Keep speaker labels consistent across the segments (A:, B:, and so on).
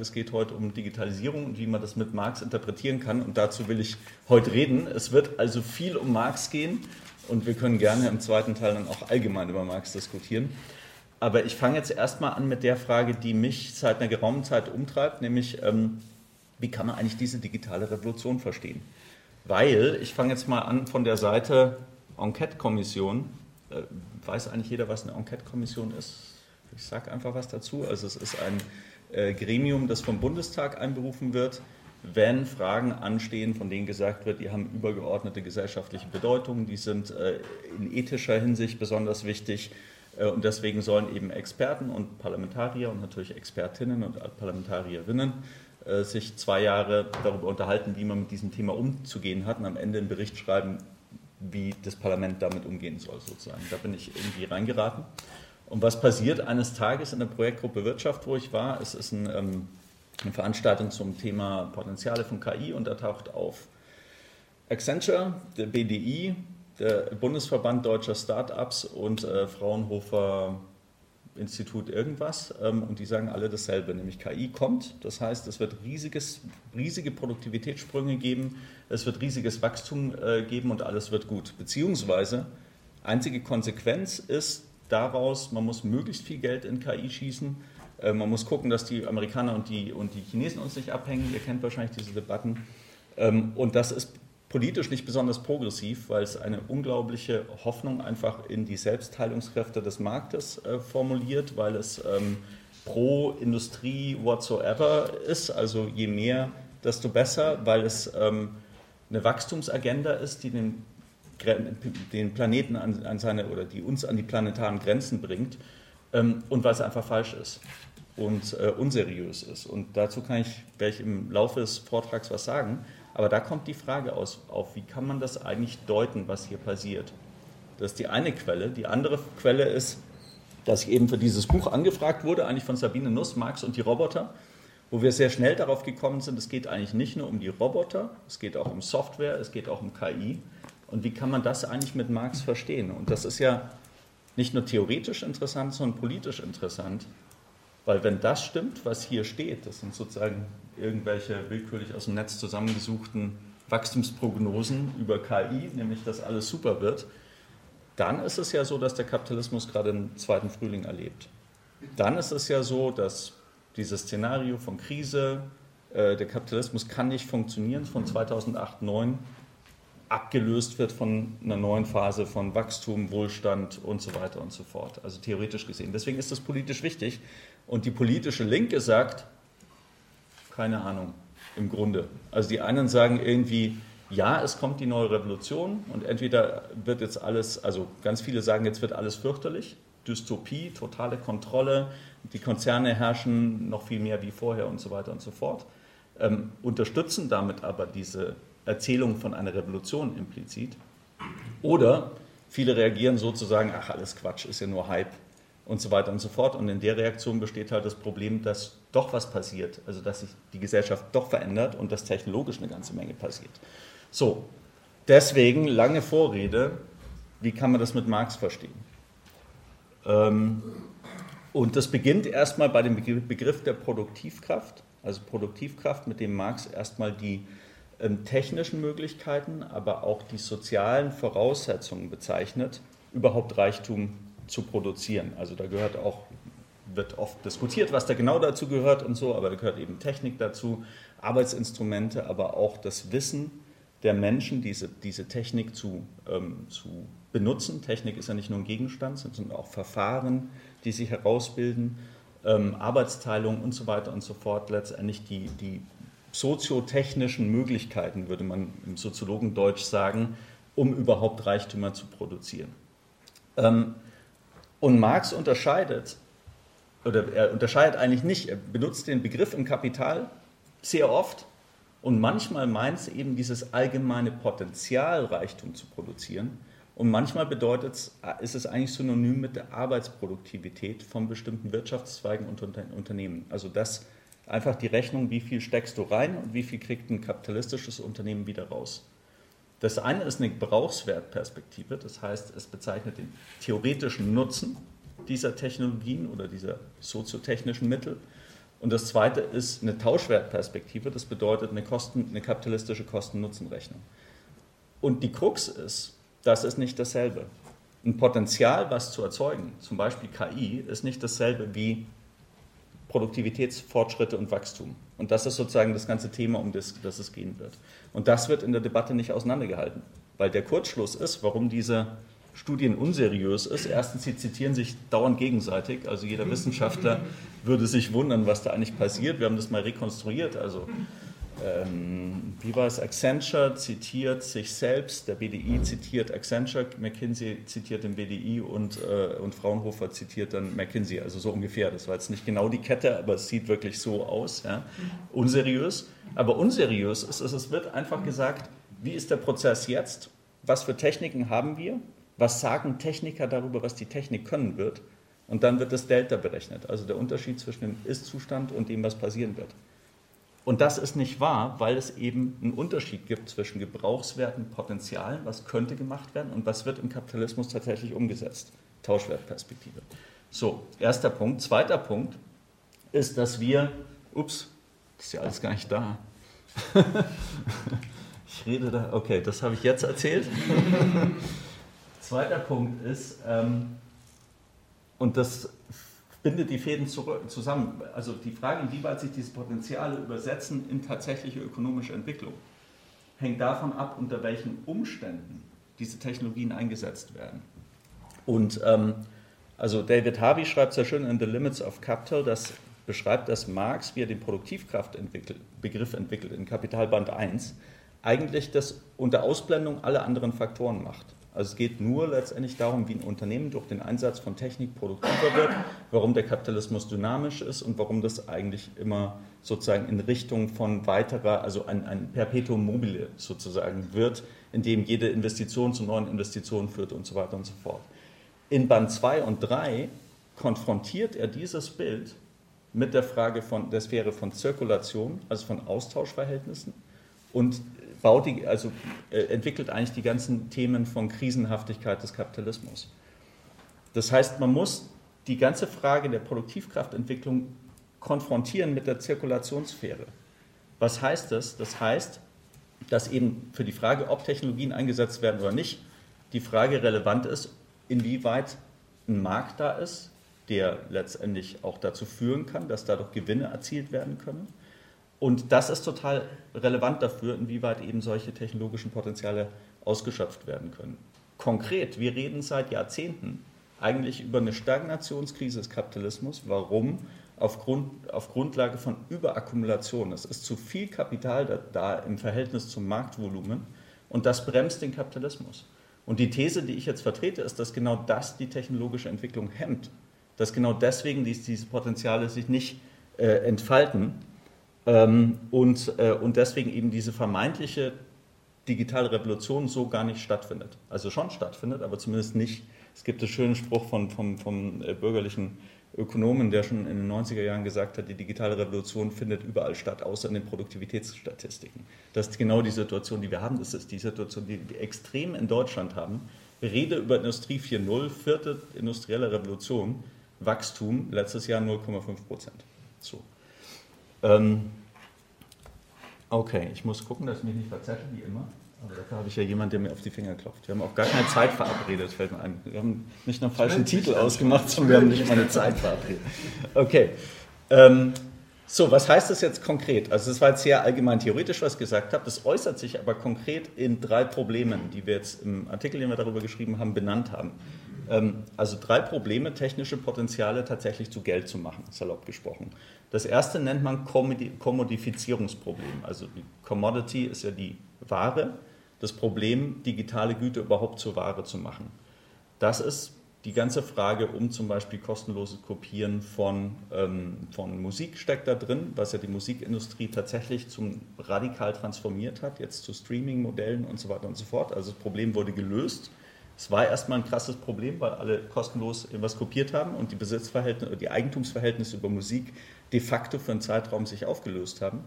A: es geht heute um Digitalisierung und wie man das mit Marx interpretieren kann. Und dazu will ich heute reden. Es wird also viel um Marx gehen und wir können gerne im zweiten Teil dann auch allgemein über Marx diskutieren. Aber ich fange jetzt erstmal an mit der Frage, die mich seit einer geraumen Zeit umtreibt, nämlich ähm, wie kann man eigentlich diese digitale Revolution verstehen? Weil, ich fange jetzt mal an von der Seite Enquete-Kommission. Äh, weiß eigentlich jeder, was eine Enquete-Kommission ist? Ich sage einfach was dazu. Also es ist ein äh, Gremium, das vom Bundestag einberufen wird, wenn Fragen anstehen, von denen gesagt wird, die haben übergeordnete gesellschaftliche Bedeutung, die sind äh, in ethischer Hinsicht besonders wichtig äh, und deswegen sollen eben Experten und Parlamentarier und natürlich Expertinnen und Parlamentarierinnen sich zwei Jahre darüber unterhalten, wie man mit diesem Thema umzugehen hat und am Ende einen Bericht schreiben, wie das Parlament damit umgehen soll, sozusagen. Da bin ich irgendwie reingeraten. Und was passiert eines Tages in der Projektgruppe Wirtschaft, wo ich war? Es ist ein, ähm, eine Veranstaltung zum Thema Potenziale von KI und da taucht auf Accenture, der BDI, der Bundesverband Deutscher Startups und äh, Fraunhofer Institut irgendwas ähm, und die sagen alle dasselbe, nämlich KI kommt. Das heißt, es wird riesiges, riesige Produktivitätssprünge geben, es wird riesiges Wachstum äh, geben und alles wird gut. Beziehungsweise einzige Konsequenz ist, daraus, man muss möglichst viel Geld in KI schießen. Äh, man muss gucken, dass die Amerikaner und die, und die Chinesen uns nicht abhängen. Ihr kennt wahrscheinlich diese Debatten. Ähm, und das ist politisch nicht besonders progressiv, weil es eine unglaubliche Hoffnung einfach in die Selbstheilungskräfte des Marktes äh, formuliert, weil es ähm, pro Industrie whatsoever ist. Also je mehr, desto besser, weil es ähm, eine Wachstumsagenda ist, die den den Planeten an, an, seine oder die uns an die planetaren Grenzen bringt ähm, und weil es einfach falsch ist und äh, unseriös ist. Und dazu kann ich, werde ich im Laufe des Vortrags was sagen. Aber da kommt die Frage aus, auf, wie kann man das eigentlich deuten, was hier passiert? Das ist die eine Quelle. Die andere Quelle ist, dass ich eben für dieses Buch angefragt wurde, eigentlich von Sabine Nuss, Marx und die Roboter, wo wir sehr schnell darauf gekommen sind, es geht eigentlich nicht nur um die Roboter, es geht auch um Software, es geht auch um KI. Und wie kann man das eigentlich mit Marx verstehen? Und das ist ja nicht nur theoretisch interessant, sondern politisch interessant. Weil wenn das stimmt, was hier steht, das sind sozusagen irgendwelche willkürlich aus dem Netz zusammengesuchten Wachstumsprognosen über KI, nämlich dass alles super wird, dann ist es ja so, dass der Kapitalismus gerade einen zweiten Frühling erlebt. Dann ist es ja so, dass dieses Szenario von Krise, äh, der Kapitalismus kann nicht funktionieren von 2008, 2009 abgelöst wird von einer neuen Phase von Wachstum, Wohlstand und so weiter und so fort. Also theoretisch gesehen. Deswegen ist das politisch wichtig. Und die politische Linke sagt, keine Ahnung, im Grunde. Also die einen sagen irgendwie, ja, es kommt die neue Revolution und entweder wird jetzt alles, also ganz viele sagen, jetzt wird alles fürchterlich, Dystopie, totale Kontrolle, die Konzerne herrschen noch viel mehr wie vorher und so weiter und so fort, ähm, unterstützen damit aber diese Erzählung von einer Revolution implizit. Oder viele reagieren sozusagen, ach alles Quatsch, ist ja nur Hype und so weiter und so fort. Und in der Reaktion besteht halt das Problem, dass doch was passiert, also dass sich die Gesellschaft doch verändert und dass technologisch eine ganze Menge passiert. So, deswegen lange Vorrede, wie kann man das mit Marx verstehen? Ähm, und das beginnt erstmal bei dem Begriff der Produktivkraft, also Produktivkraft, mit dem Marx erstmal die technischen Möglichkeiten, aber auch die sozialen Voraussetzungen bezeichnet, überhaupt Reichtum zu produzieren. Also da gehört auch, wird oft diskutiert, was da genau dazu gehört und so, aber da gehört eben Technik dazu, Arbeitsinstrumente, aber auch das Wissen der Menschen, diese, diese Technik zu, ähm, zu benutzen. Technik ist ja nicht nur ein Gegenstand, sondern auch Verfahren, die sich herausbilden, ähm, Arbeitsteilung und so weiter und so fort. Letztendlich die, die soziotechnischen Möglichkeiten, würde man im Soziologendeutsch sagen, um überhaupt Reichtümer zu produzieren. Ähm, und Marx unterscheidet, oder er unterscheidet eigentlich nicht, er benutzt den Begriff im Kapital sehr oft und manchmal meint es eben dieses allgemeine Potenzial, Reichtum zu produzieren. Und manchmal bedeutet es, ist es eigentlich synonym mit der Arbeitsproduktivität von bestimmten Wirtschaftszweigen und Unternehmen. Also das, einfach die Rechnung, wie viel steckst du rein und wie viel kriegt ein kapitalistisches Unternehmen wieder raus. Das eine ist eine Gebrauchswertperspektive, das heißt, es bezeichnet den theoretischen Nutzen dieser Technologien oder dieser soziotechnischen Mittel. Und das zweite ist eine Tauschwertperspektive, das bedeutet eine, Kosten, eine kapitalistische Kosten-Nutzen-Rechnung. Und die Krux ist, das ist nicht dasselbe. Ein Potenzial, was zu erzeugen, zum Beispiel KI, ist nicht dasselbe wie Produktivitätsfortschritte und Wachstum. Und das ist sozusagen das ganze Thema, um das, das es gehen wird. Und das wird in der Debatte nicht auseinandergehalten, weil der Kurzschluss ist, warum diese Studien unseriös ist. Erstens, sie zitieren sich dauernd gegenseitig. Also jeder Wissenschaftler würde sich wundern, was da eigentlich passiert. Wir haben das mal rekonstruiert. Also ähm, wie war es? Accenture zitiert sich selbst, der BDI zitiert Accenture, McKinsey zitiert den BDI und, äh, und Fraunhofer zitiert dann McKinsey. Also so ungefähr. Das war jetzt nicht genau die Kette, aber es sieht wirklich so aus. Ja? Unseriös. Aber unseriös ist es, es wird einfach gesagt, wie ist der Prozess jetzt? Was für Techniken haben wir? was sagen Techniker darüber, was die Technik können wird. Und dann wird das Delta berechnet, also der Unterschied zwischen dem Ist-Zustand und dem, was passieren wird. Und das ist nicht wahr, weil es eben einen Unterschied gibt zwischen Gebrauchswerten, Potenzialen, was könnte gemacht werden und was wird im Kapitalismus tatsächlich umgesetzt. Tauschwertperspektive. So, erster Punkt. Zweiter Punkt ist, dass wir, ups, das ist ja alles gar nicht da. ich rede da, okay, das habe ich jetzt erzählt. Zweiter Punkt ist, ähm, und das bindet die Fäden zusammen, also die Frage, inwieweit sich diese Potenziale übersetzen in tatsächliche ökonomische Entwicklung, hängt davon ab, unter welchen Umständen diese Technologien eingesetzt werden. Und ähm, also David Harvey schreibt sehr schön in The Limits of Capital, das beschreibt, dass Marx, wie er den Produktivkraftbegriff entwickelt in Kapitalband 1, eigentlich das unter Ausblendung aller anderen Faktoren macht. Also es geht nur letztendlich darum, wie ein Unternehmen durch den Einsatz von Technik produktiver wird, warum der Kapitalismus dynamisch ist und warum das eigentlich immer sozusagen in Richtung von weiterer, also ein, ein Perpetuum mobile sozusagen wird, in dem jede Investition zu neuen Investitionen führt und so weiter und so fort. In Band 2 und 3 konfrontiert er dieses Bild mit der Frage von der Sphäre von Zirkulation, also von Austauschverhältnissen und baut die, also äh, entwickelt eigentlich die ganzen Themen von Krisenhaftigkeit des Kapitalismus. Das heißt, man muss die ganze Frage der Produktivkraftentwicklung konfrontieren mit der Zirkulationssphäre. Was heißt das? Das heißt, dass eben für die Frage, ob Technologien eingesetzt werden oder nicht, die Frage relevant ist, inwieweit ein Markt da ist, der letztendlich auch dazu führen kann, dass dadurch Gewinne erzielt werden können und das ist total relevant dafür, inwieweit eben solche technologischen Potenziale ausgeschöpft werden können. Konkret, wir reden seit Jahrzehnten eigentlich über eine Stagnationskrise des Kapitalismus. Warum? Aufgrund, auf Grundlage von Überakkumulation. Es ist zu viel Kapital da, da im Verhältnis zum Marktvolumen und das bremst den Kapitalismus. Und die These, die ich jetzt vertrete, ist, dass genau das die technologische Entwicklung hemmt. Dass genau deswegen diese Potenziale sich nicht äh, entfalten ähm, und, äh, und deswegen eben diese vermeintliche digitale Revolution so gar nicht stattfindet. Also schon stattfindet, aber zumindest nicht. Es gibt einen schönen Spruch von, vom, vom äh, bürgerlichen Ökonomen, der schon in den 90er Jahren gesagt hat, die digitale Revolution findet überall statt, außer in den Produktivitätsstatistiken. Das ist genau die Situation, die wir haben. Das ist die Situation, die wir extrem in Deutschland haben. Wir reden über Industrie 4.0, vierte industrielle Revolution, Wachstum, letztes Jahr 0,5 Prozent. So. Ähm, okay, ich muss gucken, dass ich mich nicht verzettel, wie immer. Aber dafür habe ich ja jemanden, der mir auf die Finger klopft. Wir haben auch gar keine Zeit verabredet, fällt mir ein. Wir haben nicht einen falschen Titel ausgemacht, sondern wir haben nicht mal eine Zeit verabredet. Okay. Ähm, so, was heißt das jetzt konkret? Also es war jetzt sehr allgemein theoretisch, was ich gesagt habe. Das äußert sich aber konkret in drei Problemen, die wir jetzt im Artikel, den wir darüber geschrieben haben, benannt haben. Ähm, also drei Probleme, technische Potenziale tatsächlich zu Geld zu machen, salopp gesprochen. Das erste nennt man Kommodifizierungsproblem. Also die Commodity ist ja die Ware, das Problem, digitale Güter überhaupt zur Ware zu machen. Das ist die ganze Frage um zum Beispiel kostenloses Kopieren von, ähm, von Musik steckt da drin, was ja die Musikindustrie tatsächlich zum radikal transformiert hat, jetzt zu Streaming-Modellen und so weiter und so fort. Also das Problem wurde gelöst. Es war erstmal ein krasses Problem, weil alle kostenlos etwas kopiert haben und die Besitzverhältnisse, die Eigentumsverhältnisse über Musik de facto für einen Zeitraum sich aufgelöst haben,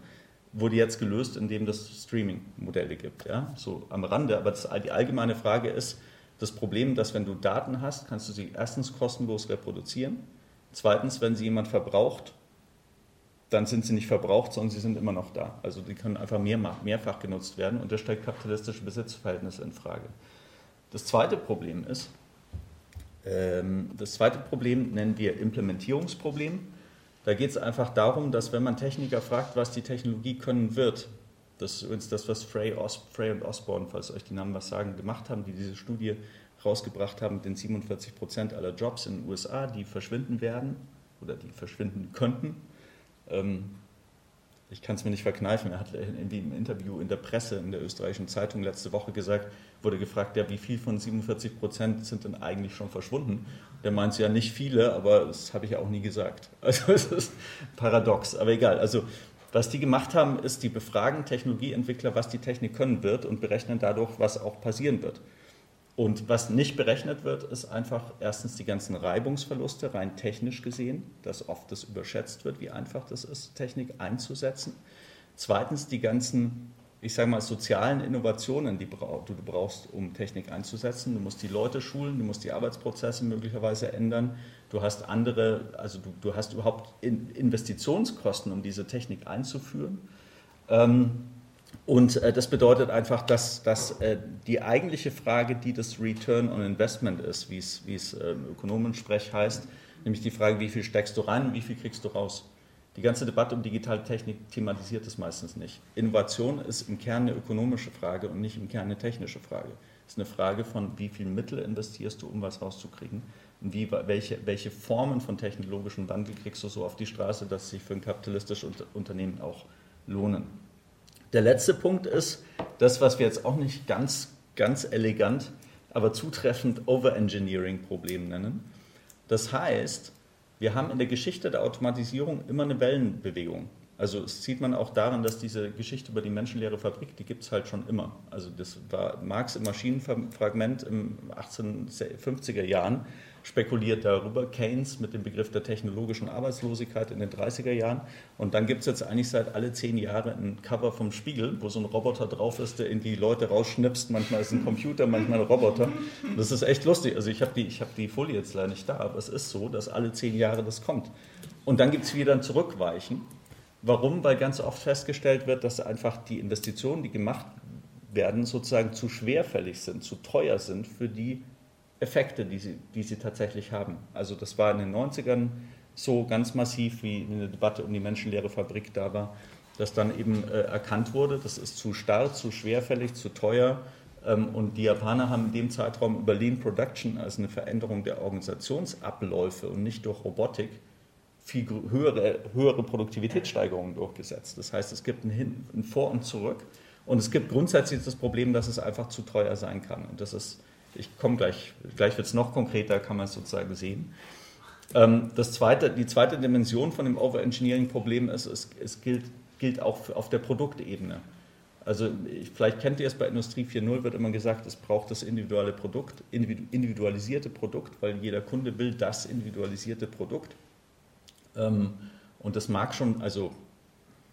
A: wurde jetzt gelöst, indem es Streaming-Modelle gibt. Ja? So am Rande, aber das, die allgemeine Frage ist, das Problem, dass wenn du Daten hast, kannst du sie erstens kostenlos reproduzieren, zweitens, wenn sie jemand verbraucht, dann sind sie nicht verbraucht, sondern sie sind immer noch da. Also die können einfach mehr, mehrfach genutzt werden und das stellt kapitalistische Besitzverhältnisse in Frage. Das zweite Problem ist, ähm, das zweite Problem nennen wir Implementierungsproblem. Da geht es einfach darum, dass wenn man Techniker fragt, was die Technologie können wird, das ist übrigens das, was Frey, Os Frey und Osborne, falls euch die Namen was sagen, gemacht haben, die diese Studie rausgebracht haben, den 47 Prozent aller Jobs in den USA, die verschwinden werden oder die verschwinden könnten. Ähm, ich kann es mir nicht verkneifen, er hat in dem Interview in der Presse, in der österreichischen Zeitung letzte Woche gesagt, wurde gefragt, ja, wie viel von 47 Prozent sind denn eigentlich schon verschwunden? Der meint ja nicht viele, aber das habe ich ja auch nie gesagt. Also es ist paradox, aber egal. Also was die gemacht haben, ist, die befragen Technologieentwickler, was die Technik können wird und berechnen dadurch, was auch passieren wird. Und was nicht berechnet wird, ist einfach erstens die ganzen Reibungsverluste, rein technisch gesehen, dass oft das überschätzt wird, wie einfach das ist, Technik einzusetzen. Zweitens die ganzen, ich sage mal, sozialen Innovationen, die du brauchst, um Technik einzusetzen. Du musst die Leute schulen, du musst die Arbeitsprozesse möglicherweise ändern. Du hast andere, also du, du hast überhaupt Investitionskosten, um diese Technik einzuführen. Ähm, und äh, das bedeutet einfach, dass, dass äh, die eigentliche Frage, die das Return on Investment ist, wie es, äh, Ökonomensprech heißt, nämlich die Frage, wie viel steckst du rein und wie viel kriegst du raus. Die ganze Debatte um digitale Technik thematisiert es meistens nicht. Innovation ist im Kern eine ökonomische Frage und nicht im Kern eine technische Frage. Es ist eine Frage von, wie viel Mittel investierst du, um was rauszukriegen und wie, welche, welche Formen von technologischem Wandel kriegst du so auf die Straße, dass sie für ein kapitalistisches Unternehmen auch lohnen. Der letzte Punkt ist das, was wir jetzt auch nicht ganz, ganz elegant, aber zutreffend Overengineering-Problem nennen. Das heißt, wir haben in der Geschichte der Automatisierung immer eine Wellenbewegung. Also das sieht man auch daran, dass diese Geschichte über die menschenleere Fabrik, die gibt es halt schon immer. Also das war Marx im Maschinenfragment im 1850er Jahren spekuliert darüber, Keynes mit dem Begriff der technologischen Arbeitslosigkeit in den 30er Jahren. Und dann gibt es jetzt eigentlich seit alle zehn Jahre ein Cover vom Spiegel, wo so ein Roboter drauf ist, der in die Leute rausschnipst. Manchmal ist ein Computer, manchmal ein Roboter. Das ist echt lustig. Also ich habe die, hab die Folie jetzt leider nicht da, aber es ist so, dass alle zehn Jahre das kommt. Und dann gibt es wieder ein Zurückweichen. Warum? Weil ganz oft festgestellt wird, dass einfach die Investitionen, die gemacht werden, sozusagen zu schwerfällig sind, zu teuer sind für die Effekte, die sie, die sie tatsächlich haben. Also das war in den 90ern so ganz massiv, wie eine Debatte um die menschenleere Fabrik da war, dass dann eben äh, erkannt wurde, das ist zu starr, zu schwerfällig, zu teuer. Ähm, und die Japaner haben in dem Zeitraum über Lean Production, also eine Veränderung der Organisationsabläufe und nicht durch Robotik, viel höhere, höhere Produktivitätssteigerungen durchgesetzt. Das heißt, es gibt ein, Hin, ein Vor und Zurück. Und es gibt grundsätzlich das Problem, dass es einfach zu teuer sein kann. Und das ist ich komme gleich, gleich wird es noch konkreter, kann man es sozusagen sehen. Ähm, das zweite, die zweite Dimension von dem Overengineering-Problem ist, es, es gilt, gilt auch für, auf der Produktebene. Also vielleicht kennt ihr es bei Industrie 4.0, wird immer gesagt, es braucht das individuelle Produkt, individualisierte Produkt, weil jeder Kunde will das individualisierte Produkt. Ähm, und das mag schon, also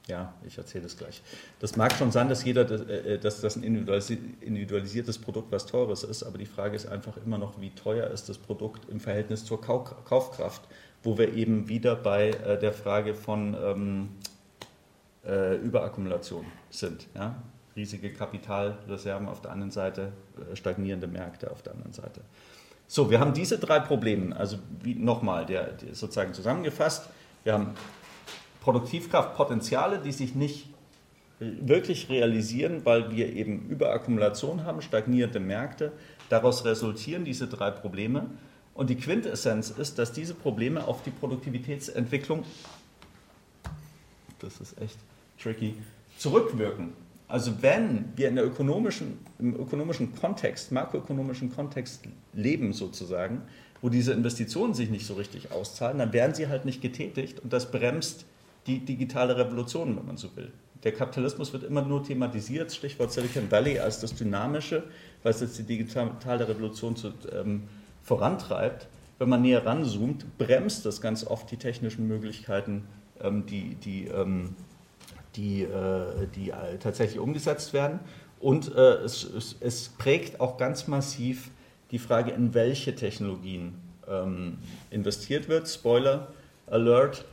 A: ja, ich erzähle das gleich. Das mag schon sein, dass jeder, äh, äh, dass das ein individualisiertes Produkt was Teures ist, aber die Frage ist einfach immer noch, wie teuer ist das Produkt im Verhältnis zur Kaufkraft, wo wir eben wieder bei äh, der Frage von ähm, äh, Überakkumulation sind. Ja? Riesige Kapitalreserven auf der einen Seite, stagnierende Märkte auf der anderen Seite. So, wir haben diese drei Probleme, also nochmal, der, der sozusagen zusammengefasst. Wir haben Produktivkraftpotenziale, die sich nicht wirklich realisieren, weil wir eben Überakkumulation haben, stagnierende Märkte. Daraus resultieren diese drei Probleme. Und die Quintessenz ist, dass diese Probleme auf die Produktivitätsentwicklung, das ist echt tricky, zurückwirken. Also wenn wir in der ökonomischen, im ökonomischen Kontext, makroökonomischen Kontext leben sozusagen, wo diese Investitionen sich nicht so richtig auszahlen, dann werden sie halt nicht getätigt und das bremst die digitale Revolution, wenn man so will. Der Kapitalismus wird immer nur thematisiert, Stichwort Silicon Valley, als das Dynamische, es jetzt die digitale Revolution zu, ähm, vorantreibt. Wenn man näher ranzoomt, bremst das ganz oft die technischen Möglichkeiten, ähm, die, die, ähm, die, äh, die äh, tatsächlich umgesetzt werden. Und äh, es, es, es, prägt auch ganz massiv die Frage, in welche Technologien ähm, investiert wird. Spoiler, Alert,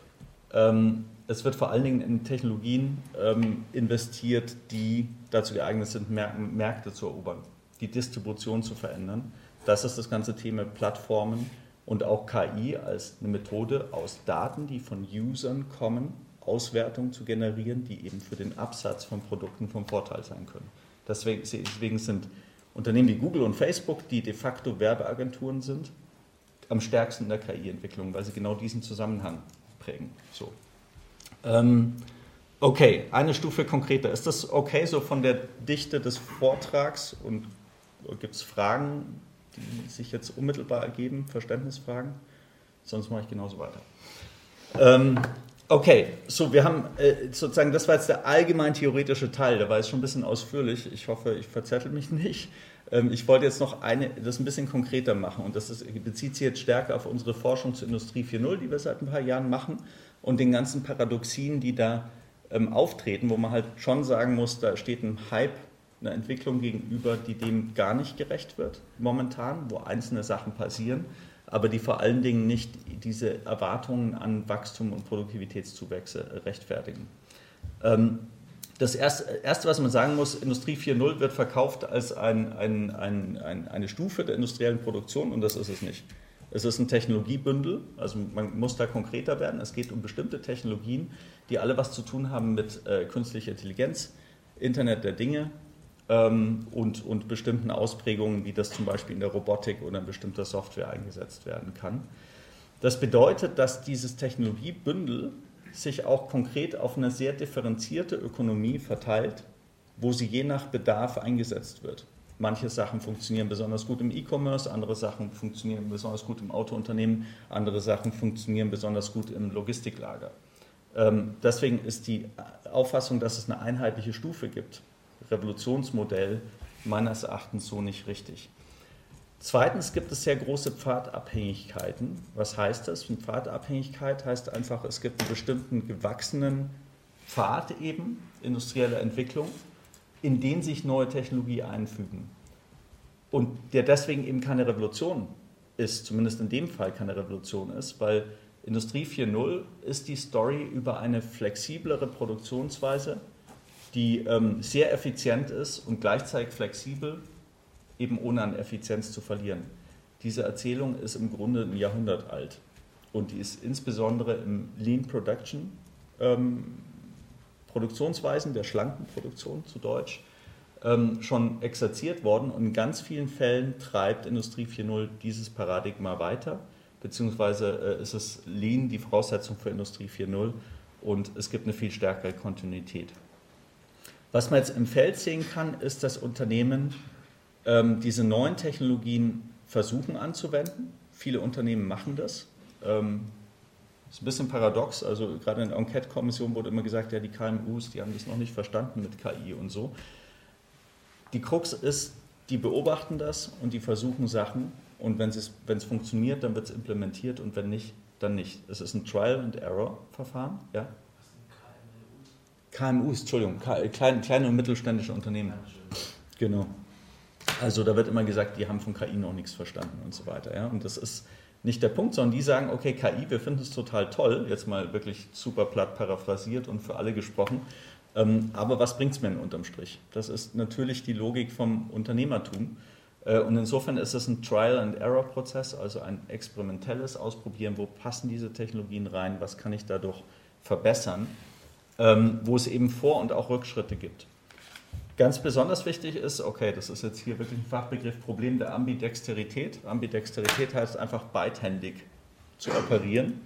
A: ähm, es wird vor allen Dingen in Technologien ähm, investiert, die dazu geeignet sind, Märkte zu erobern, die Distribution zu verändern. Das ist das ganze Thema Plattformen und auch KI als eine Methode aus Daten, die von Usern kommen, Auswertungen zu generieren, die eben für den Absatz von Produkten vom Vorteil sein können. Deswegen sind Unternehmen wie Google und Facebook, die de facto Werbeagenturen sind, am stärksten in der KI-Entwicklung, weil sie genau diesen Zusammenhang prägen. So. Ähm, okay, eine Stufe konkreter. Ist das okay so von der Dichte des Vortrags und gibt es Fragen, die sich jetzt unmittelbar ergeben, Verständnisfragen? Sonst mache ich genauso weiter. Ähm, okay, so wir haben äh, sozusagen, das war jetzt der allgemein theoretische Teil, der war jetzt schon ein bisschen ausführlich. Ich hoffe, ich verzettel mich nicht. Ähm, ich wollte jetzt noch eine, das ein bisschen konkreter machen und das ist, bezieht sich jetzt stärker auf unsere Forschung zur Industrie 4.0, die wir seit ein paar Jahren machen und den ganzen Paradoxien, die da ähm, auftreten, wo man halt schon sagen muss, da steht ein Hype, eine Entwicklung gegenüber, die dem gar nicht gerecht wird momentan, wo einzelne Sachen passieren, aber die vor allen Dingen nicht diese Erwartungen an Wachstum und Produktivitätszuwächse rechtfertigen. Ähm, das Erste, was man sagen muss, Industrie 4.0 wird verkauft als ein, ein, ein, eine Stufe der industriellen Produktion und das ist es nicht. Es ist ein Technologiebündel, also man muss da konkreter werden. Es geht um bestimmte Technologien, die alle was zu tun haben mit äh, künstlicher Intelligenz, Internet der Dinge ähm, und, und bestimmten Ausprägungen, wie das zum Beispiel in der Robotik oder in bestimmter Software eingesetzt werden kann. Das bedeutet, dass dieses Technologiebündel sich auch konkret auf eine sehr differenzierte Ökonomie verteilt, wo sie je nach Bedarf eingesetzt wird. Manche Sachen funktionieren besonders gut im E-Commerce, andere Sachen funktionieren besonders gut im Autounternehmen, andere Sachen funktionieren besonders gut im Logistiklager. Ähm, deswegen ist die Auffassung, dass es eine einheitliche Stufe gibt, Revolutionsmodell, meines Erachtens so nicht richtig. Zweitens gibt es sehr große Pfadabhängigkeiten. Was heißt das? Eine Pfadabhängigkeit heißt einfach, es gibt einen bestimmten gewachsenen Pfad eben industrieller Entwicklung, in den sich neue Technologie einfügen. Und der deswegen eben keine Revolution ist, zumindest in dem Fall keine Revolution ist, weil Industrie 4.0 ist die Story über eine flexiblere Produktionsweise, die ähm, sehr effizient ist und gleichzeitig flexibel, eben ohne an Effizienz zu verlieren. Diese Erzählung ist im Grunde ein Jahrhundert alt und die ist insbesondere im Lean Production ähm, Produktionsweisen, der schlanken Produktion zu Deutsch, ähm, schon exerziert worden und in ganz vielen Fällen treibt Industrie 4.0 dieses Paradigma weiter, beziehungsweise äh, ist es Lean die Voraussetzung für Industrie 4.0 und es gibt eine viel stärkere Kontinuität. Was man jetzt im Feld sehen kann, ist, dass Unternehmen ähm, diese neuen Technologien versuchen anzuwenden. Viele Unternehmen machen das. Ähm, ist ein bisschen paradox. Also gerade in der Enquete-Kommission wurde immer gesagt, ja, die KMUs, die haben das noch nicht verstanden mit KI und so. Die Krux ist, die beobachten das und die versuchen Sachen und wenn es, wenn es funktioniert, dann wird es implementiert und wenn nicht, dann nicht. Es ist ein Trial-and-Error-Verfahren. Ja? KMUs, Entschuldigung, kleine, kleine und mittelständische Unternehmen. Genau. Also da wird immer gesagt, die haben von KI noch nichts verstanden und so weiter. Ja? Und das ist nicht der Punkt, sondern die sagen, okay, KI, wir finden es total toll, jetzt mal wirklich super platt paraphrasiert und für alle gesprochen, ähm, aber was bringt es mir denn unterm Strich? Das ist natürlich die Logik vom Unternehmertum. Äh, und insofern ist es ein Trial-and-Error-Prozess, also ein experimentelles Ausprobieren, wo passen diese Technologien rein, was kann ich dadurch verbessern, ähm, wo es eben Vor- und auch Rückschritte gibt. Ganz besonders wichtig ist, okay, das ist jetzt hier wirklich ein Fachbegriff, Problem der Ambidexterität. Ambidexterität heißt einfach beidhändig zu operieren.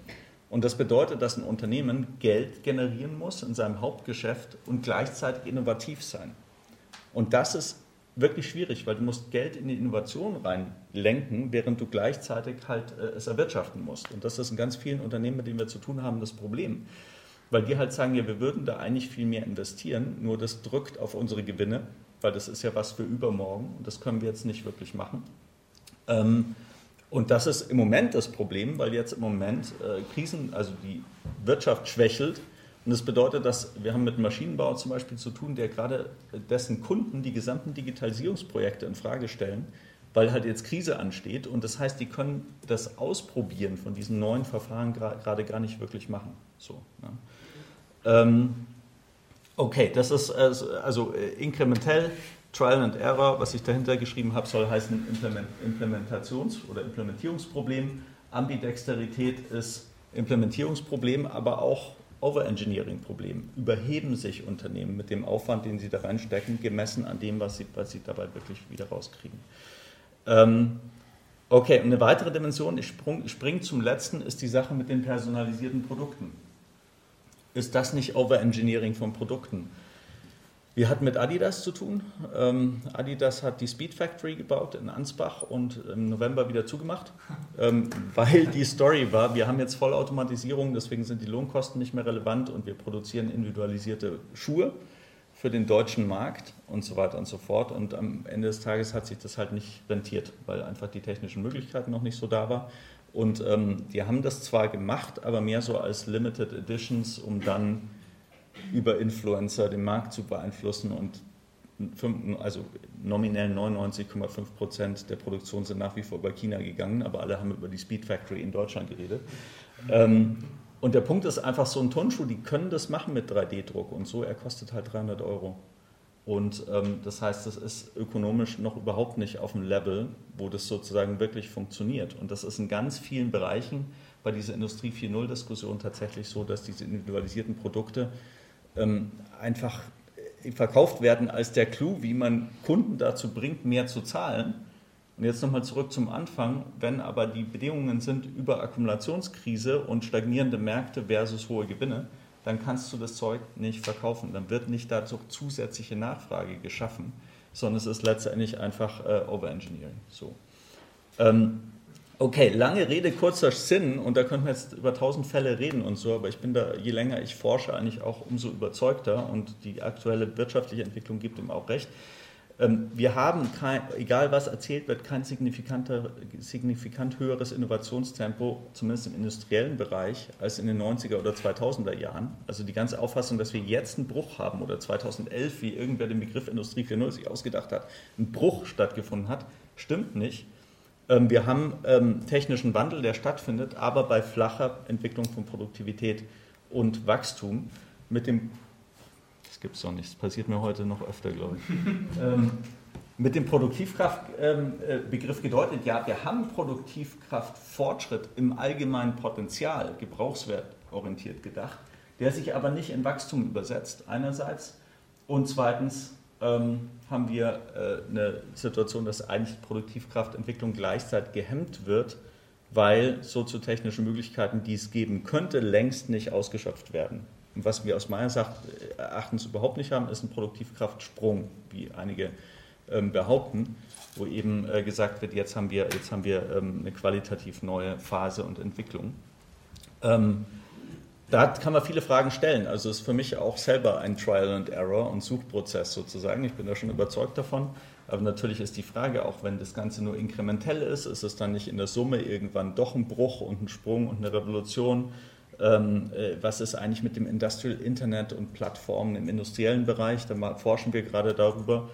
A: Und das bedeutet, dass ein Unternehmen Geld generieren muss in seinem Hauptgeschäft und gleichzeitig innovativ sein. Und das ist wirklich schwierig, weil du musst Geld in die Innovation reinlenken, während du gleichzeitig halt äh, es erwirtschaften musst. Und das ist in ganz vielen Unternehmen, mit denen wir zu tun haben, das Problem weil die halt sagen, ja, wir würden da eigentlich viel mehr investieren, nur das drückt auf unsere Gewinne, weil das ist ja was für übermorgen und das können wir jetzt nicht wirklich machen. Ähm, und das ist im Moment das Problem, weil jetzt im Moment äh, Krisen, also die Wirtschaft schwächelt. Und das bedeutet, dass wir haben mit Maschinenbau zum Beispiel zu tun, der gerade dessen Kunden die gesamten Digitalisierungsprojekte in Frage stellen, weil halt jetzt Krise ansteht. Und das heißt, die können das Ausprobieren von diesen neuen Verfahren gerade gar nicht wirklich machen. So, ne? Ähm, okay, das ist also inkrementell, Trial and Error, was ich dahinter geschrieben habe, soll heißen Implementations- oder Implementierungsproblem. Ambidexterität ist Implementierungsproblem, aber auch Overengineering-Problem. Überheben sich Unternehmen mit dem Aufwand, den sie da reinstecken, gemessen an dem, was sie, was sie dabei wirklich wieder rauskriegen. Ähm, okay, eine weitere Dimension, ich springe zum letzten, ist die Sache mit den personalisierten Produkten. Ist das nicht Overengineering von Produkten? Wir hatten mit Adidas zu tun. Ähm, Adidas hat die Speed Factory gebaut in Ansbach und im November wieder zugemacht, ähm, weil die Story war, wir haben jetzt Vollautomatisierung, deswegen sind die Lohnkosten nicht mehr relevant und wir produzieren individualisierte Schuhe für den deutschen Markt und so weiter und so fort. Und am Ende des Tages hat sich das halt nicht rentiert, weil einfach die technischen Möglichkeiten noch nicht so da waren. Und ähm, die haben das zwar gemacht, aber mehr so als Limited Editions, um dann über Influencer den Markt zu beeinflussen und also nominell 99,5 Prozent der Produktion sind nach wie vor über China gegangen, aber alle haben über die Speed Factory in Deutschland geredet. Ähm, und der Punkt ist einfach, so ein Turnschuh, die können das machen mit 3D-Druck und so, er kostet halt 300 Euro. Und ähm, das heißt, das ist ökonomisch noch überhaupt nicht auf dem Level, wo das sozusagen wirklich funktioniert. Und das ist in ganz vielen Bereichen bei dieser Industrie 4.0-Diskussion tatsächlich so, dass diese individualisierten Produkte ähm, einfach äh, verkauft werden als der Clou, wie man Kunden dazu bringt, mehr zu zahlen. Und jetzt nochmal zurück zum Anfang, wenn aber die Bedingungen sind über Akkumulationskrise und stagnierende Märkte versus hohe Gewinne, dann kannst du das Zeug nicht verkaufen. Dann wird nicht dazu zusätzliche Nachfrage geschaffen, sondern es ist letztendlich einfach äh, Overengineering. So. Ähm, Okay, lange Rede, kurzer Sinn und da könnten wir jetzt über tausend Fälle reden und so, aber ich bin da, je länger ich forsche, eigentlich auch umso überzeugter und die aktuelle wirtschaftliche Entwicklung gibt ihm auch recht. Ähm, wir haben, kein, egal was erzählt wird, kein signifikant höheres Innovationstempo, zumindest im industriellen Bereich, als in den 90er oder 2000er Jahren. Also die ganze Auffassung, dass wir jetzt einen Bruch haben oder 2011, wie irgendwer den Begriff Industrie 4.0 sich ausgedacht hat, ein Bruch stattgefunden hat, stimmt nicht ähm, wir haben ähm, technischen Wandel, der stattfindet, aber bei flacher Entwicklung von Produktivität und Wachstum mit dem, das gibt es doch nicht, das passiert mir heute noch öfter, glaube ich, ähm, mit dem Produktivkraftbegriff äh, gedeutet, ja, wir haben Produktivkraftfortschritt im allgemeinen Potenzial, gebrauchswertorientiert gedacht, der sich aber nicht in Wachstum übersetzt, einerseits, und zweitens ähm, haben wir äh, eine Situation, dass eigentlich Produktivkraftentwicklung gleichzeitig gehemmt wird, weil soziotechnische Möglichkeiten, die es geben könnte, längst nicht ausgeschöpft werden. Und was wir aus meiner Sicht äh, Erachtens überhaupt nicht haben, ist ein Produktivkraftsprung, wie einige ähm, behaupten, wo eben äh, gesagt wird, jetzt haben wir, jetzt haben wir ähm, eine qualitativ neue Phase und Entwicklung. Ähm, da kann man viele Fragen stellen. Also ist für mich auch selber ein Trial and Error und Suchprozess sozusagen. Ich bin da schon überzeugt davon. Aber natürlich ist die Frage, auch wenn das Ganze nur inkrementell ist, ist es dann nicht in der Summe irgendwann doch ein Bruch und ein Sprung und eine Revolution? Ähm, äh, was ist eigentlich mit dem Industrial Internet und Plattformen im industriellen Bereich? Da forschen wir gerade darüber.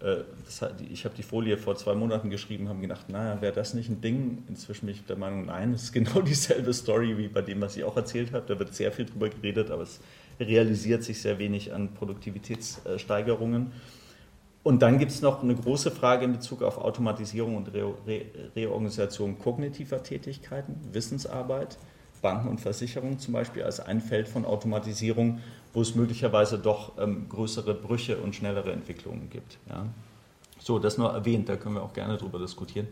A: Äh, hat, ich habe die Folie vor zwei Monaten geschrieben, haben gedacht, naja, wäre das nicht ein Ding? Inzwischen bin ich der Meinung, nein, es ist genau dieselbe Story wie bei dem, was ich auch erzählt habe. Da wird sehr viel drüber geredet, aber es realisiert sich sehr wenig an Produktivitätssteigerungen. Und dann gibt es noch eine große Frage in Bezug auf Automatisierung und Re Re Reorganisation kognitiver Tätigkeiten, Wissensarbeit. Banken und Versicherungen zum Beispiel als ein Feld von Automatisierung, wo es möglicherweise doch ähm, größere Brüche und schnellere Entwicklungen gibt. Ja. So, das nur erwähnt, da können wir auch gerne drüber diskutieren.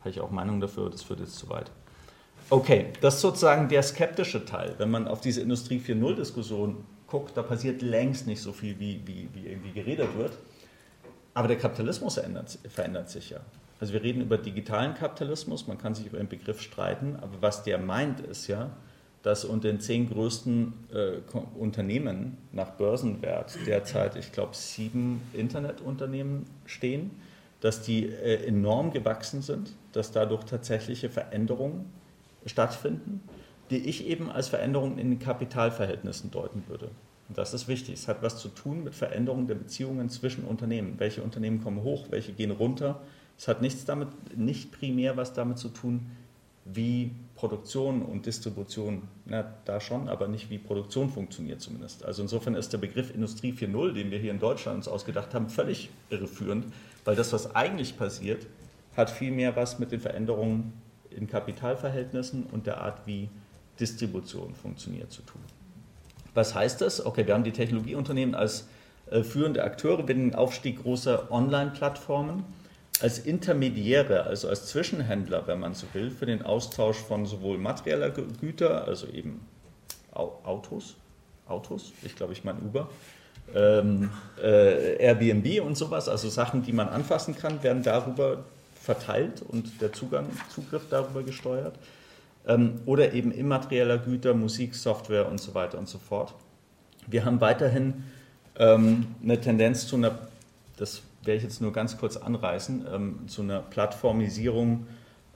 A: Habe ich auch Meinung dafür, das führt jetzt zu weit. Okay, das ist sozusagen der skeptische Teil. Wenn man auf diese Industrie 4.0-Diskussion guckt, da passiert längst nicht so viel, wie, wie, wie irgendwie geredet wird. Aber der Kapitalismus verändert, verändert sich ja. Also wir reden über digitalen Kapitalismus, man kann sich über den Begriff streiten, aber was der meint ist ja, dass unter den zehn größten äh, Unternehmen nach Börsenwert derzeit, ich glaube, sieben Internetunternehmen stehen, dass die äh, enorm gewachsen sind, dass dadurch tatsächliche Veränderungen stattfinden, die ich eben als Veränderungen in den Kapitalverhältnissen deuten würde. Und das ist wichtig. Es hat was zu tun mit Veränderungen der Beziehungen zwischen Unternehmen. Welche Unternehmen kommen hoch, welche gehen runter. Es hat nichts damit, nicht primär was damit zu tun, wie Produktion und Distribution, na, da schon, aber nicht wie Produktion funktioniert zumindest. Also insofern ist der Begriff Industrie 4.0, den wir hier in Deutschland uns ausgedacht haben, völlig irreführend, weil das, was eigentlich passiert, hat vielmehr was mit den Veränderungen in Kapitalverhältnissen und der Art, wie Distribution funktioniert, zu tun. Was heißt das? Okay, wir haben die Technologieunternehmen als äh, führende Akteure bei den Aufstieg großer Online-Plattformen als Intermediäre, also als Zwischenhändler, wenn man so will, für den Austausch von sowohl materieller Güter, also eben Autos, Autos, ich glaube, ich meine Uber, ähm, äh, Airbnb und sowas, also Sachen, die man anfassen kann, werden darüber verteilt und der Zugang, Zugriff darüber gesteuert. Ähm, oder eben immaterieller Güter, Musik, Software und so weiter und so fort. Wir haben weiterhin ähm, eine Tendenz zu einer, das werde ich jetzt nur ganz kurz anreißen, ähm, zu einer Plattformisierung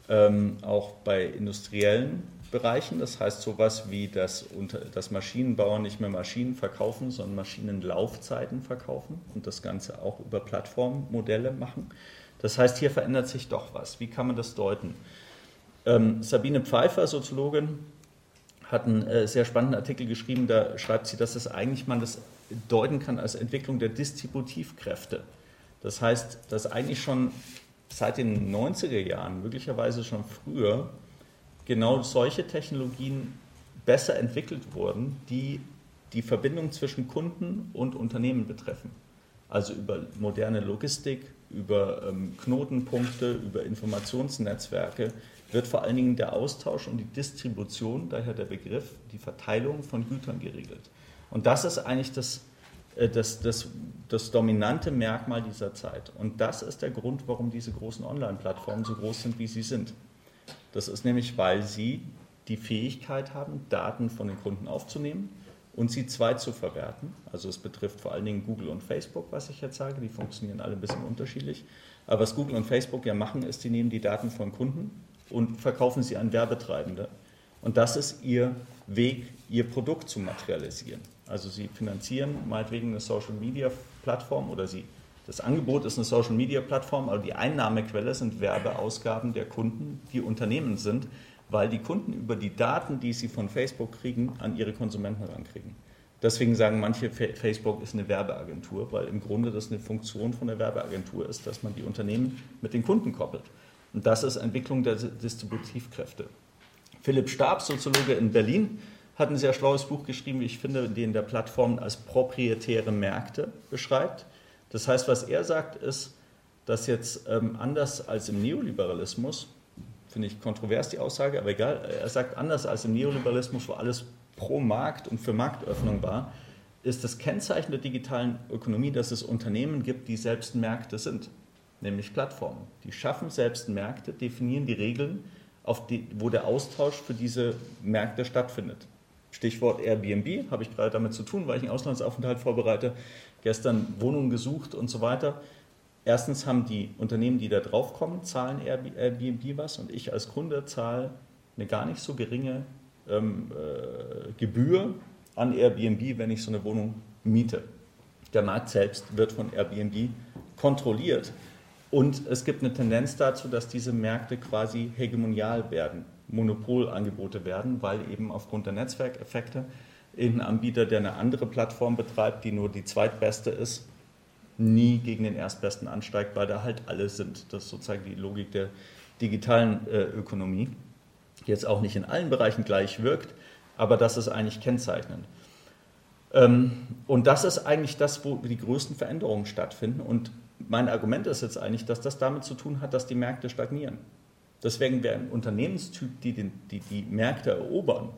A: ähm, auch bei industriellen Bereichen. Das heißt sowas wie, dass, dass Maschinenbauer nicht mehr Maschinen verkaufen, sondern Maschinenlaufzeiten verkaufen und das Ganze auch über Plattformmodelle machen. Das heißt, hier verändert sich doch was. Wie kann man das deuten? Ähm, Sabine Pfeiffer, Soziologin, hat einen äh, sehr spannenden Artikel geschrieben, da schreibt sie, dass es eigentlich man das deuten kann als Entwicklung der Distributivkräfte. Das heißt, dass eigentlich schon seit den 90er Jahren, möglicherweise schon früher, genau solche Technologien besser entwickelt wurden, die die Verbindung zwischen Kunden und Unternehmen betreffen. Also über moderne Logistik, über ähm, Knotenpunkte, über Informationsnetzwerke wird vor allen Dingen der Austausch und die Distribution, daher der Begriff, die Verteilung von Gütern geregelt. Und das ist eigentlich das das, das, das dominante Merkmal dieser Zeit. Und das ist der Grund, warum diese großen Online-Plattformen so groß sind, wie sie sind. Das ist nämlich, weil sie die Fähigkeit haben, Daten von den Kunden aufzunehmen und sie zwei zu verwerten. Also es betrifft vor allen Dingen Google und Facebook, was ich jetzt sage. Die funktionieren alle ein bisschen unterschiedlich. Aber was Google und Facebook ja machen, ist, die nehmen die Daten von Kunden und verkaufen sie an Werbetreibende. Und das ist ihr Weg, ihr Produkt zu materialisieren. Also sie finanzieren meinetwegen eine Social Media Plattform oder sie, das Angebot ist eine Social Media Plattform, aber die Einnahmequelle sind Werbeausgaben der Kunden, die Unternehmen sind, weil die Kunden über die Daten, die sie von Facebook kriegen, an ihre Konsumenten rankriegen. Deswegen sagen manche, Facebook ist eine Werbeagentur, weil im Grunde das eine Funktion von der Werbeagentur ist, dass man die Unternehmen mit den Kunden koppelt. Und das ist Entwicklung der Distributivkräfte. Philipp Stab, Soziologe in Berlin, hat ein sehr schlaues Buch geschrieben, wie ich finde, den der Plattformen als proprietäre Märkte beschreibt. Das heißt, was er sagt, ist, dass jetzt ähm, anders als im Neoliberalismus, finde ich kontrovers die Aussage, aber egal, er sagt anders als im Neoliberalismus, wo alles pro Markt und für Marktöffnung war, ist das Kennzeichen der digitalen Ökonomie, dass es Unternehmen gibt, die selbst Märkte sind, nämlich Plattformen. Die schaffen selbst Märkte, definieren die Regeln, die, wo der Austausch für diese Märkte stattfindet. Stichwort Airbnb, habe ich gerade damit zu tun, weil ich einen Auslandsaufenthalt vorbereite, gestern Wohnungen gesucht und so weiter. Erstens haben die Unternehmen, die da draufkommen, zahlen Airbnb was und ich als Kunde zahle eine gar nicht so geringe ähm, äh, Gebühr an Airbnb, wenn ich so eine Wohnung miete. Der Markt selbst wird von Airbnb kontrolliert und es gibt eine Tendenz dazu, dass diese Märkte quasi hegemonial werden. Monopolangebote werden, weil eben aufgrund der Netzwerkeffekte ein Anbieter, der eine andere Plattform betreibt, die nur die zweitbeste ist, nie gegen den Erstbesten ansteigt, weil da halt alle sind. Das ist sozusagen die Logik der digitalen äh, Ökonomie. Jetzt auch nicht in allen Bereichen gleich wirkt, aber das ist eigentlich kennzeichnend. Ähm, und das ist eigentlich das, wo die größten Veränderungen stattfinden. Und mein Argument ist jetzt eigentlich, dass das damit zu tun hat, dass die Märkte stagnieren. Deswegen wäre ein Unternehmenstyp, die, den, die die Märkte erobern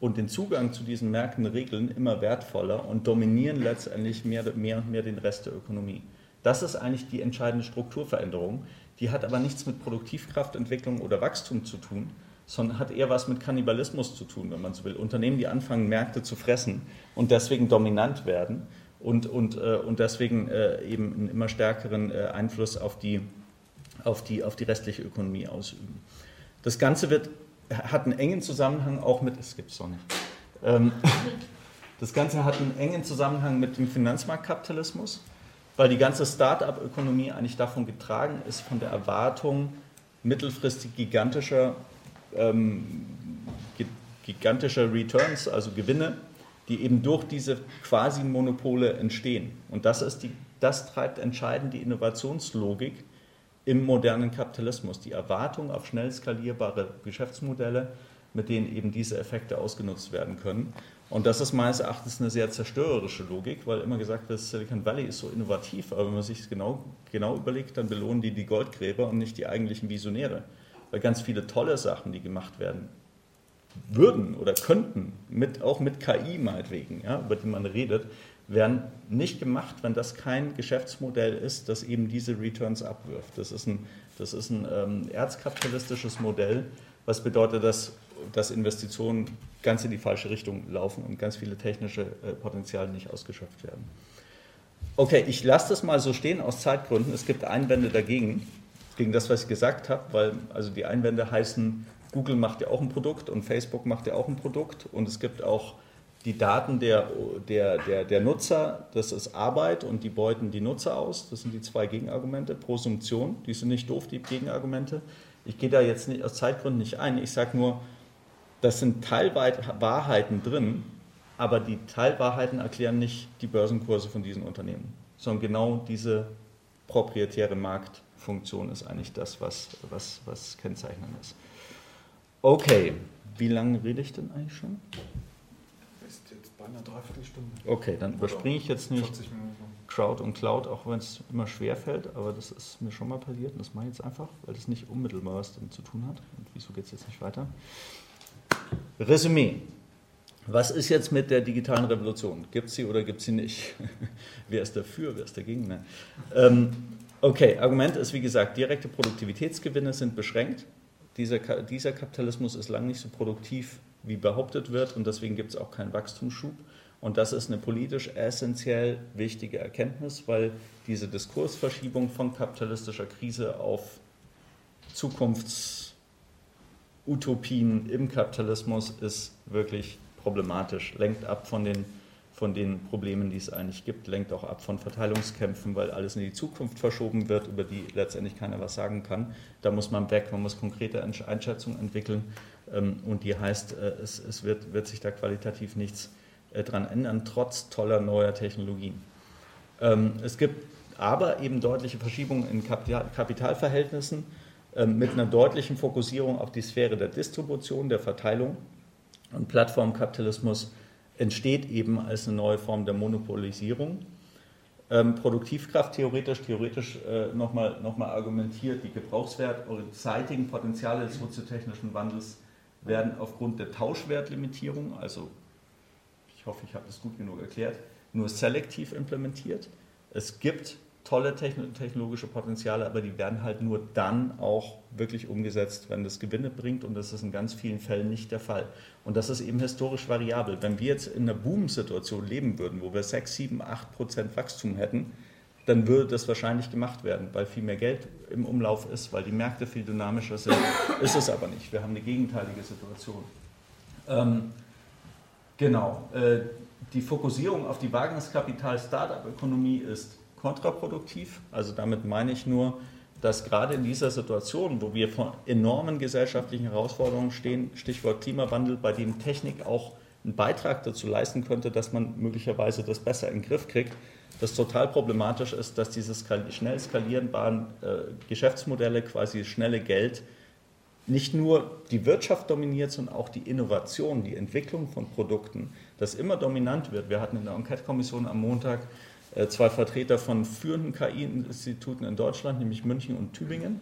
A: und den Zugang zu diesen Märkten regeln, immer wertvoller und dominieren letztendlich mehr, mehr und mehr den Rest der Ökonomie. Das ist eigentlich die entscheidende Strukturveränderung. Die hat aber nichts mit Produktivkraftentwicklung oder Wachstum zu tun, sondern hat eher was mit Kannibalismus zu tun, wenn man so will. Unternehmen, die anfangen, Märkte zu fressen und deswegen dominant werden und, und, äh, und deswegen äh, eben einen immer stärkeren äh, Einfluss auf die auf die, auf die restliche Ökonomie ausüben. Das Ganze wird, hat einen engen Zusammenhang auch mit, es gibt nicht, ähm, das Ganze hat einen engen Zusammenhang mit dem Finanzmarktkapitalismus, weil die ganze Start-up-Ökonomie eigentlich davon getragen ist, von der Erwartung mittelfristig gigantischer ähm, gigantischer Returns, also Gewinne, die eben durch diese quasi Monopole entstehen. Und das, ist die, das treibt entscheidend die Innovationslogik im modernen Kapitalismus, die Erwartung auf schnell skalierbare Geschäftsmodelle, mit denen eben diese Effekte ausgenutzt werden können. Und das ist meines Erachtens eine sehr zerstörerische Logik, weil immer gesagt wird, Silicon Valley ist so innovativ, aber wenn man sich es genau, genau überlegt, dann belohnen die die Goldgräber und nicht die eigentlichen Visionäre. Weil ganz viele tolle Sachen, die gemacht werden, würden oder könnten, mit, auch mit KI meinetwegen, ja, über die man redet, werden nicht gemacht, wenn das kein Geschäftsmodell ist, das eben diese Returns abwirft. Das ist ein, das ist ein ähm, erzkapitalistisches Modell, was bedeutet, dass, dass Investitionen ganz in die falsche Richtung laufen und ganz viele technische äh, Potenziale nicht ausgeschöpft werden. Okay, ich lasse das mal so stehen aus Zeitgründen. Es gibt Einwände dagegen, gegen das, was ich gesagt habe, weil also die Einwände heißen, Google macht ja auch ein Produkt und Facebook macht ja auch ein Produkt und es gibt auch die Daten der, der, der, der Nutzer, das ist Arbeit und die beuten die Nutzer aus. Das sind die zwei Gegenargumente. Prosumtion, die sind nicht doof, die Gegenargumente. Ich gehe da jetzt nicht, aus Zeitgründen nicht ein. Ich sage nur, das sind Teilwahrheiten drin, aber die Teilwahrheiten erklären nicht die Börsenkurse von diesen Unternehmen, sondern genau diese proprietäre Marktfunktion ist eigentlich das, was, was, was kennzeichnend ist. Okay, wie lange rede ich denn eigentlich schon?
B: Einer Dreiviertelstunde.
A: Okay, dann überspringe ich jetzt nicht Crowd und Cloud, auch wenn es immer schwer fällt, aber das ist mir schon mal passiert und das mache ich jetzt einfach, weil das nicht unmittelbar was damit zu tun hat. Und wieso geht es jetzt nicht weiter? Resümee. Was ist jetzt mit der digitalen Revolution? Gibt es sie oder gibt es sie nicht? wer ist dafür, wer ist dagegen? Ne? Ähm, okay, Argument ist wie gesagt, direkte Produktivitätsgewinne sind beschränkt. Dieser, dieser Kapitalismus ist lang nicht so produktiv, wie behauptet wird und deswegen gibt es auch keinen Wachstumsschub. Und das ist eine politisch essentiell wichtige Erkenntnis, weil diese Diskursverschiebung von kapitalistischer Krise auf Zukunfts- Utopien im Kapitalismus ist wirklich problematisch, lenkt ab von den, von den Problemen, die es eigentlich gibt, lenkt auch ab von Verteilungskämpfen, weil alles in die Zukunft verschoben wird, über die letztendlich keiner was sagen kann. Da muss man weg, man muss konkrete Einschätzungen entwickeln und die heißt, äh, es, es wird, wird sich da qualitativ nichts äh, dran ändern, trotz toller neuer Technologien. Ähm, es gibt aber eben deutliche Verschiebungen in Kapitalverhältnissen ähm, mit einer deutlichen Fokussierung auf die Sphäre der Distribution, der Verteilung. Und Plattformkapitalismus entsteht eben als eine neue Form der Monopolisierung. Ähm, Produktivkraft theoretisch, theoretisch äh, nochmal noch mal argumentiert, die gebrauchswertseitigen Potenziale des soziotechnischen Wandels werden aufgrund der Tauschwertlimitierung, also ich hoffe, ich habe das gut genug erklärt, nur selektiv implementiert. Es gibt tolle technologische Potenziale, aber die werden halt nur dann auch wirklich umgesetzt, wenn das Gewinne bringt und das ist in ganz vielen Fällen nicht der Fall. Und das ist eben historisch variabel. Wenn wir jetzt in einer Boom-Situation leben würden, wo wir 6, 7, 8 Prozent Wachstum hätten, dann würde das wahrscheinlich gemacht werden, weil viel mehr Geld im Umlauf ist, weil die Märkte viel dynamischer sind. Ist es aber nicht. Wir haben eine gegenteilige Situation. Ähm, genau. Äh, die Fokussierung auf die Wagniskapital-Startup-Ökonomie ist kontraproduktiv. Also damit meine ich nur, dass gerade in dieser Situation, wo wir vor enormen gesellschaftlichen Herausforderungen stehen, Stichwort Klimawandel, bei dem Technik auch einen Beitrag dazu leisten könnte, dass man möglicherweise das besser in den Griff kriegt, das total problematisch ist, dass diese schnell skalierbaren äh, Geschäftsmodelle, quasi schnelle Geld, nicht nur die Wirtschaft dominiert, sondern auch die Innovation, die Entwicklung von Produkten, das immer dominant wird. Wir hatten in der Enquete-Kommission am Montag äh, zwei Vertreter von führenden KI-Instituten in Deutschland, nämlich München und Tübingen.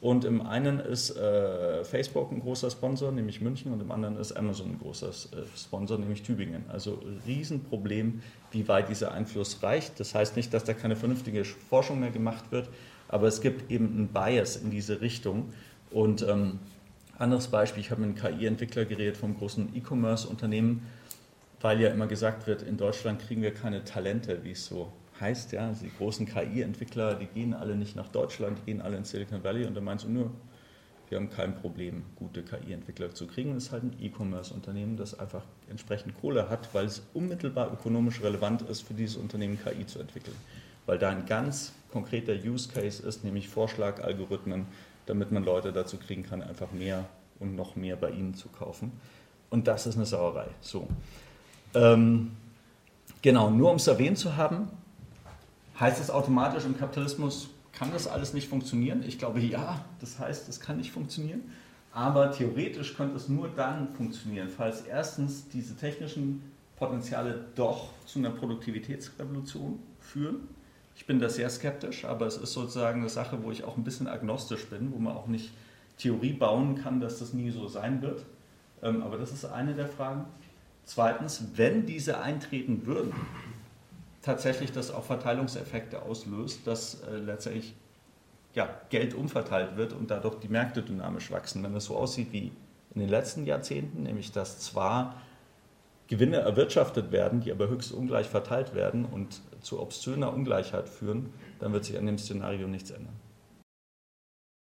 A: Und im einen ist äh, Facebook ein großer Sponsor, nämlich München, und im anderen ist Amazon ein großer äh, Sponsor, nämlich Tübingen. Also Riesenproblem, wie weit dieser Einfluss reicht. Das heißt nicht, dass da keine vernünftige Forschung mehr gemacht wird, aber es gibt eben einen Bias in diese Richtung. Und ähm, anderes Beispiel, ich habe mit einem KI-Entwickler geredet vom großen E-Commerce-Unternehmen, weil ja immer gesagt wird, in Deutschland kriegen wir keine Talente, wie es so heißt. Ja? Die großen KI-Entwickler, die gehen alle nicht nach Deutschland, die gehen alle in Silicon Valley und da meinst du nur, wir haben kein Problem, gute KI-Entwickler zu kriegen. Das ist halt ein E-Commerce-Unternehmen, das einfach entsprechend Kohle hat, weil es unmittelbar ökonomisch relevant ist, für dieses Unternehmen KI zu entwickeln. Weil da ein ganz konkreter Use Case ist, nämlich Vorschlagalgorithmen, damit man Leute dazu kriegen kann, einfach mehr und noch mehr bei ihnen zu kaufen. Und das ist eine Sauerei. So. Ähm, genau, nur um es erwähnt zu haben, heißt es automatisch im Kapitalismus, kann das alles nicht funktionieren? Ich glaube ja, das heißt, es kann nicht funktionieren. Aber theoretisch könnte es nur dann funktionieren, falls erstens diese technischen Potenziale doch zu einer Produktivitätsrevolution führen. Ich bin da sehr skeptisch, aber es ist sozusagen eine Sache, wo ich auch ein bisschen agnostisch bin, wo man auch nicht Theorie bauen kann, dass das nie so sein wird. Ähm, aber das ist eine der Fragen. Zweitens, wenn diese eintreten würden, tatsächlich das auch Verteilungseffekte auslöst, dass äh, letztendlich ja, Geld umverteilt wird und dadurch die Märkte dynamisch wachsen. Wenn es so aussieht wie in den letzten Jahrzehnten, nämlich dass zwar Gewinne erwirtschaftet werden, die aber höchst ungleich verteilt werden und zu obszöner Ungleichheit führen, dann wird sich an dem Szenario nichts ändern.